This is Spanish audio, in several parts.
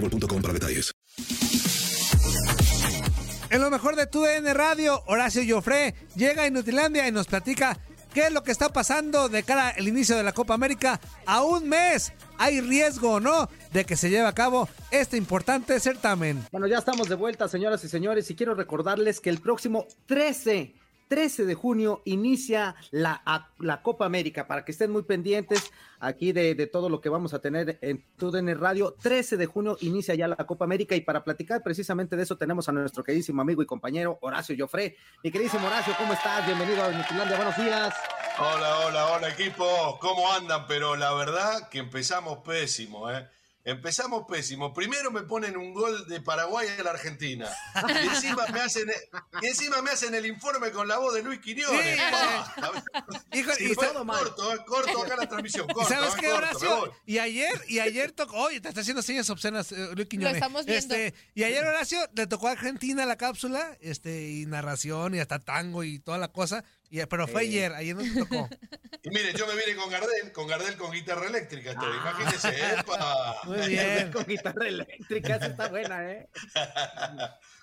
boostmobile.com para detalles. En lo mejor de tu DN Radio, Horacio Joffre llega a Inutilandia y nos platica qué es lo que está pasando de cara al inicio de la Copa América a un mes. ¿Hay riesgo o no de que se lleve a cabo este importante certamen? Bueno, ya estamos de vuelta, señoras y señores, y quiero recordarles que el próximo 13 13 de junio inicia la, la Copa América, para que estén muy pendientes aquí de, de todo lo que vamos a tener en TUDN Radio. 13 de junio inicia ya la Copa América y para platicar precisamente de eso tenemos a nuestro queridísimo amigo y compañero Horacio Joffre. Mi queridísimo Horacio, ¿cómo estás? Bienvenido a Nutilandia, buenos días. Hola, hola, hola equipo, ¿cómo andan? Pero la verdad que empezamos pésimo, ¿eh? Empezamos pésimo. Primero me ponen un gol de Paraguay a la Argentina. Y encima me hacen, y encima me hacen el informe con la voz de Luis Quiñones. Hijo, Sí, y fue todo corto, eh, corto acá la transmisión. ¿Y Corto, sabes eh, qué, Horacio? Y ayer, y ayer tocó, oye, te está haciendo señas obscenas, eh, Luis Quiñones. estamos viendo. Este, y ayer, Horacio, le tocó a Argentina la cápsula, este, y narración, y hasta tango y toda la cosa. Y, pero fue Eh. ayer, ayer no te tocó. Y mire, yo me vine con Gardel, con Gardel con guitarra eléctrica estoy. Imagínese, epa. Muy bien. Con guitarra eléctrica, esa está buena, ¿eh?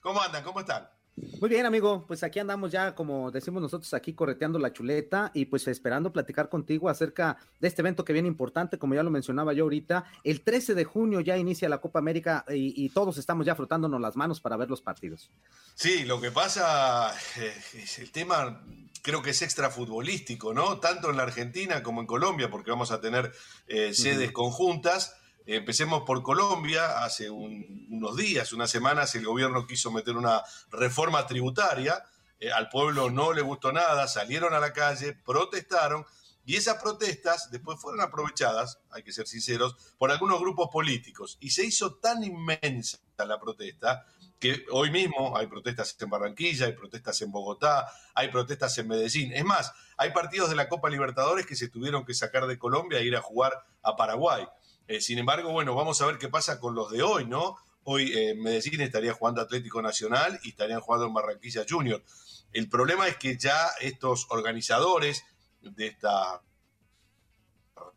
¿Cómo andan? ¿Cómo están? Muy bien, amigo. Pues aquí andamos ya, como decimos nosotros, aquí correteando la chuleta y pues esperando platicar contigo acerca de este evento que viene importante, como ya lo mencionaba yo ahorita. El 13 de junio ya inicia la Copa América y, y todos estamos ya frotándonos las manos para ver los partidos. Sí, lo que pasa eh, es el tema, creo que es extra futbolístico, ¿no? Tanto en la Argentina como en Colombia, porque vamos a tener eh, sedes conjuntas. Empecemos por Colombia. Hace un- unos días, unas semanas, el gobierno quiso meter una reforma tributaria. Eh, al pueblo no le gustó nada, salieron a la calle, protestaron. Y esas protestas después fueron aprovechadas, hay que ser sinceros, por algunos grupos políticos. Y se hizo tan inmensa la protesta que hoy mismo hay protestas en Barranquilla, hay protestas en Bogotá, hay protestas en Medellín. Es más, hay partidos de la Copa Libertadores que se tuvieron que sacar de Colombia e ir a jugar a Paraguay. Eh, sin embargo, bueno, vamos a ver qué pasa con los de hoy, ¿no? Hoy eh, Medellín estaría jugando Atlético Nacional y estarían jugando en Barranquilla Junior. El problema es que ya estos organizadores de esta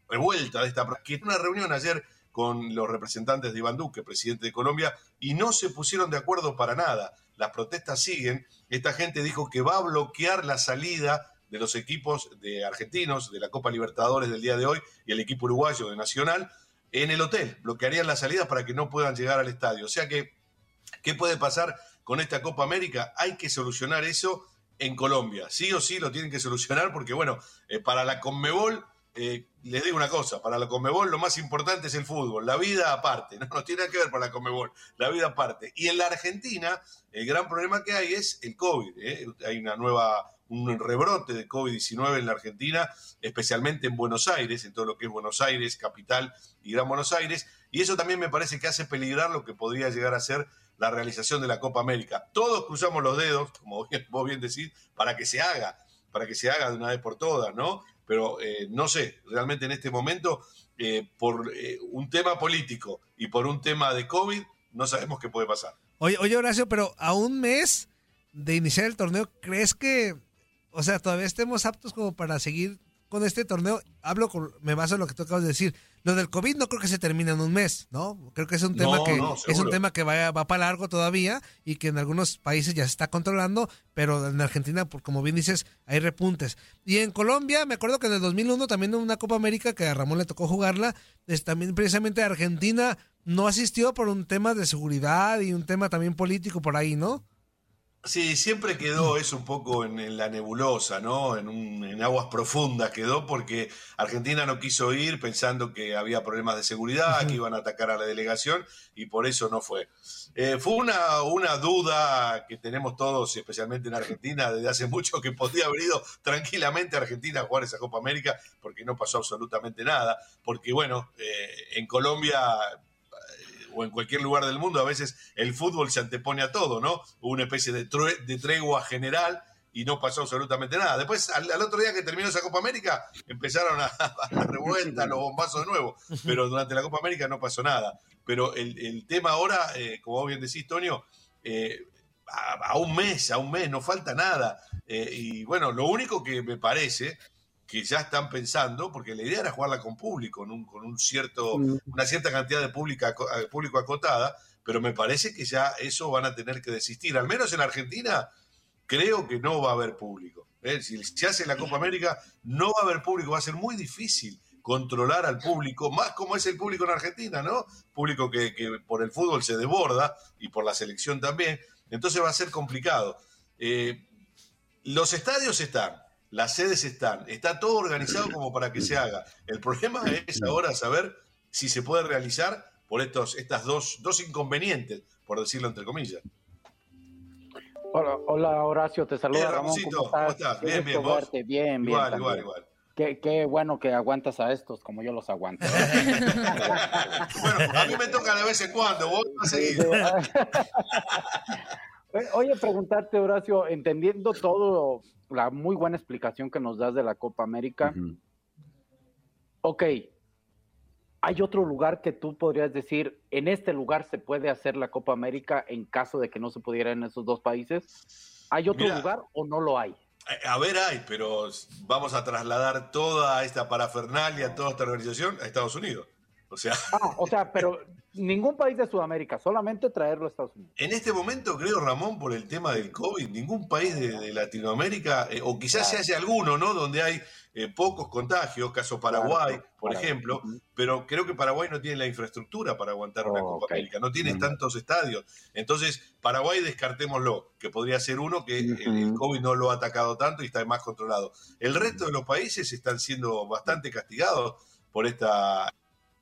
revuelta, de esta que una reunión ayer con los representantes de Iván Duque, presidente de Colombia, y no se pusieron de acuerdo para nada. Las protestas siguen. Esta gente dijo que va a bloquear la salida de los equipos de argentinos de la Copa Libertadores del día de hoy y el equipo uruguayo de Nacional en el hotel. Bloquearían las salidas para que no puedan llegar al estadio. O sea que, ¿qué puede pasar con esta Copa América? Hay que solucionar eso en Colombia. Sí o sí lo tienen que solucionar porque, bueno, eh, para la Conmebol, eh, les digo una cosa, para la Conmebol lo más importante es el fútbol, la vida aparte, no, tiene nada que ver para la Conmebol, la vida aparte. Y en la Argentina, el gran problema que hay es el COVID. ¿eh? Hay una nueva, un rebrote de COVID-19 en la Argentina, especialmente en Buenos Aires, en todo lo que es Buenos Aires, capital y Gran Buenos Aires. y eso también me parece que hace peligrar lo que podría llegar a ser la realización de la Copa América. Todos cruzamos los dedos, como vos bien decís, para que se haga, para que se haga de una vez por todas, ¿no? Pero eh, no sé, realmente en este momento, eh, por eh, un tema político y por un tema de COVID, no sabemos qué puede pasar. Oye, oye, Horacio, pero a un mes de iniciar el torneo, ¿crees que, o sea, todavía estemos aptos como para seguir con este torneo? Hablo con, me baso en lo que tú acabas de decir. Lo del COVID no creo que se termine en un mes, ¿no? Creo que es un tema No, que no, es un tema que va, va para largo todavía y que en algunos países ya se está controlando, pero en Argentina, por, como bien dices, hay repuntes. Y en Colombia, me acuerdo que en el 2001 también en una Copa América que a Ramón le tocó jugarla, es también precisamente Argentina no asistió por un tema de seguridad y un tema también político por ahí, ¿no? Sí, siempre quedó eso un poco en, en la nebulosa, ¿no? En, un- en aguas profundas quedó porque Argentina no quiso ir pensando que había problemas de seguridad, que iban a atacar a la delegación y por eso no fue. Eh, fue una, una duda que tenemos todos, especialmente en Argentina, desde hace mucho, que podía haber ido tranquilamente a Argentina a jugar esa Copa América porque no pasó absolutamente nada. Porque, bueno, eh, en Colombia o en cualquier lugar del mundo, a veces el fútbol se antepone a todo, ¿no? Hubo una especie de, de tregua general y no pasó absolutamente nada. Después, al, otro día que terminó esa Copa América, empezaron a, a la revuelta, los bombazos de nuevo, pero durante la Copa América no pasó nada. Pero el, el tema ahora, eh, como bien decís, Tonio, eh, a, a un mes, a un mes, no falta nada. Eh, y bueno, lo único que me parece que ya están pensando, porque la idea era jugarla con público, con un, con un cierto, una cierta cantidad de pública, eh, público acotada, pero me parece que ya eso van a tener que desistir. Al menos en Argentina creo que no va a haber público. ¿eh? Si se hace la Copa América, no va a haber público, va a ser muy difícil controlar al público, más como es el público en Argentina, ¿no? Público que, que por el fútbol se desborda y por la selección también, entonces va a ser complicado. Eh, los estadios están, las sedes están, está todo organizado como para que se haga. El problema es ahora saber si se puede realizar por estos estas dos, dos inconvenientes, por decirlo entre comillas. Hola, hola, Horacio, te saluda Eh, Ramón. Ramoncito, ¿Cómo estás? ¿cómo estás? Bien, bien, ¿vos? Bien, bien. Igual, también. igual, igual. Qué, qué bueno que aguantas a estos como yo los aguanto. Bueno, a mí me toca de vez en cuando, vos vas a seguir. Oye, preguntarte, Horacio, entendiendo todo, la muy buena explicación que nos das de la Copa América, ok, ¿hay otro lugar que tú podrías decir, en este lugar se puede hacer la Copa América en caso de que no se pudiera en esos dos países? ¿Hay otro Mira. lugar o no lo hay? A ver, hay, pero vamos a trasladar toda esta parafernalia, toda esta organización a Estados Unidos. O sea, Ah, o sea, pero ningún país de Sudamérica, solamente traerlo a Estados Unidos. en este momento, creo, Ramón, por el tema del COVID, ningún país de, de Latinoamérica, eh, o quizás se hace alguno, ¿no? Donde hay eh, pocos contagios, caso Paraguay, Claro, por Paraguay. ejemplo, pero creo que Paraguay no tiene la infraestructura para aguantar una Copa América, no tiene tantos estadios. Entonces, Paraguay descartémoslo, que podría ser uno que el, el COVID no lo ha atacado tanto y está más controlado. El resto de los países están siendo bastante castigados por esta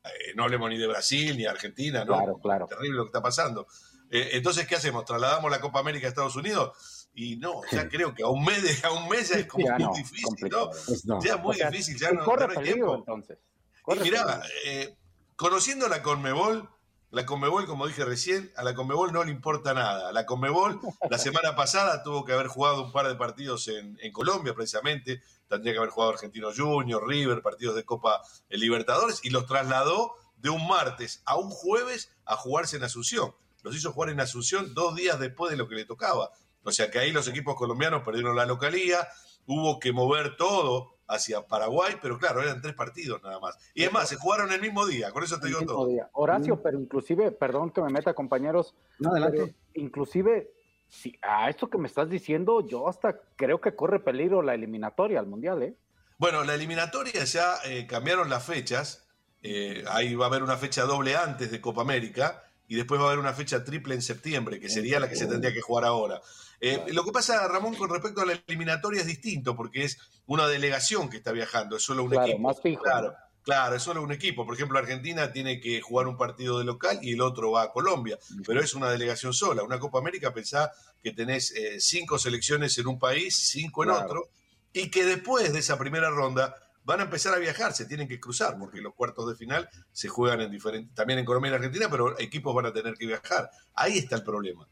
eh, no hablemos ni de Brasil ni de Argentina, ¿no? Claro, claro. Terrible lo que está pasando. Eh, entonces, ¿qué hacemos? ¿Trasladamos la Copa América a Estados Unidos? Y no, ya creo que a un mes, de- a un mes ya es como Ya muy no, difícil. Pues no. Ya es muy O sea, difícil, ya y no, corre no hay peligro, tiempo. entonces. Y Corre mirá, peligro. eh, conociendo la Conmebol, la Conmebol, como dije recién, a la Conmebol no le importa nada. La Conmebol, la semana pasada tuvo que haber jugado un par de partidos en, en Colombia, precisamente. Tendría que haber jugado Argentino Junior, River, partidos de Copa eh, Libertadores, y los trasladó de un martes a un jueves a jugarse en Asunción. Los hizo jugar en Asunción dos días después de lo que le tocaba. O sea que ahí los equipos colombianos perdieron la localía, hubo que mover todo hacia Paraguay, pero claro, eran tres partidos nada más. Y es más, se jugaron el mismo día, con eso te digo mismo todo. día. Horacio, pero inclusive, perdón que me meta, compañeros. No, adelante. inclusive, si a esto que me estás diciendo, yo hasta creo que corre peligro la eliminatoria al Mundial, ¿eh? Bueno, la eliminatoria ya eh, cambiaron las fechas. Eh, ahí va a haber una fecha doble antes de Copa América y después va a haber una fecha triple en septiembre, que sería la que se tendría que jugar ahora. Eh, Lo que pasa, Ramón, con respecto a la eliminatoria es distinto, porque es una delegación que está viajando, es solo un Claro, equipo. más fijo. Claro, claro, es solo un equipo. Por ejemplo, Argentina tiene que jugar un partido de local y el otro va a Colombia, pero es una delegación sola. Una Copa América, pensá que tenés eh, cinco selecciones en un país, cinco en Claro. otro, y que después de esa primera ronda van a empezar a viajar, se tienen que cruzar, porque los cuartos de final se juegan en diferentes, también en Colombia y en Argentina, pero equipos van a tener que viajar. Ahí está el problema.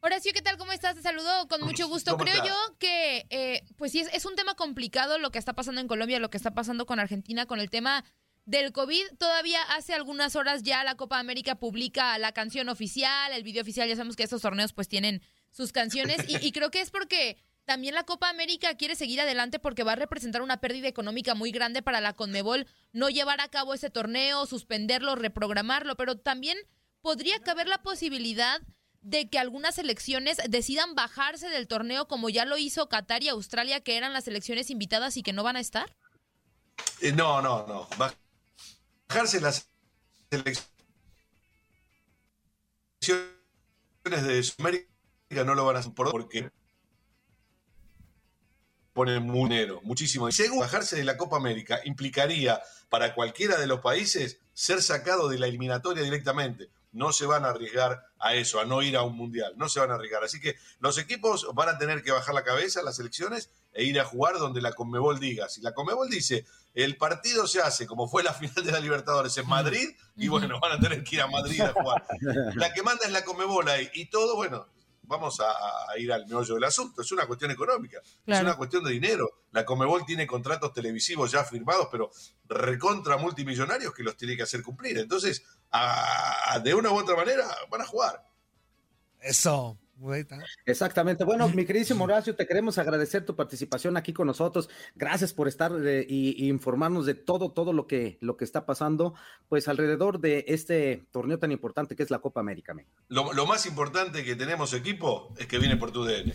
Horacio, ¿qué tal? ¿Cómo estás? Te saludo con mucho gusto. ¿Cómo Creo estás? yo que, eh, pues sí, es, es un tema complicado lo que está pasando en Colombia, lo que está pasando con Argentina, con el tema del COVID. Todavía hace algunas horas ya la Copa América publica la canción oficial, el video oficial. Ya sabemos que estos torneos pues tienen sus canciones y, y creo que es porque también la Copa América quiere seguir adelante porque va a representar una pérdida económica muy grande para la Conmebol no llevar a cabo ese torneo, suspenderlo, reprogramarlo, pero también podría caber la posibilidad de que algunas selecciones decidan bajarse del torneo como ya lo hizo Qatar y Australia, que eran las selecciones invitadas y que no van a estar? Eh, no, no, no. Bajarse las elecciones de Sudamérica no lo van a hacer por porque ponen muy dinero, muchísimo. Y segundo, bajarse de la Copa América implicaría para cualquiera de los países ser sacado de la eliminatoria directamente. No se van a arriesgar a eso, a no ir a un mundial. No se van a arriesgar. Así que los equipos van a tener que bajar la cabeza, las elecciones, e ir a jugar donde la Conmebol diga. Si la Conmebol dice el partido se hace como fue la final de la Libertadores en Madrid, y bueno, van a tener que ir a Madrid a jugar. La que manda es la Conmebol ahí. Y todo, bueno, vamos a, a ir al meollo del asunto. Es una cuestión económica, es una cuestión de dinero. La Comebol tiene contratos televisivos ya firmados, pero recontra multimillonarios que los tiene que hacer cumplir. Entonces, a- de una u otra manera, van a jugar. Eso. Está. Exactamente. Bueno, mi queridísimo Horacio, te queremos agradecer tu participación aquí con nosotros. Gracias por estar eh, y, y informarnos de todo, todo lo que, lo que está pasando, pues alrededor de este torneo tan importante que es la Copa América. Lo, lo más importante que tenemos equipo es que viene por tu DN.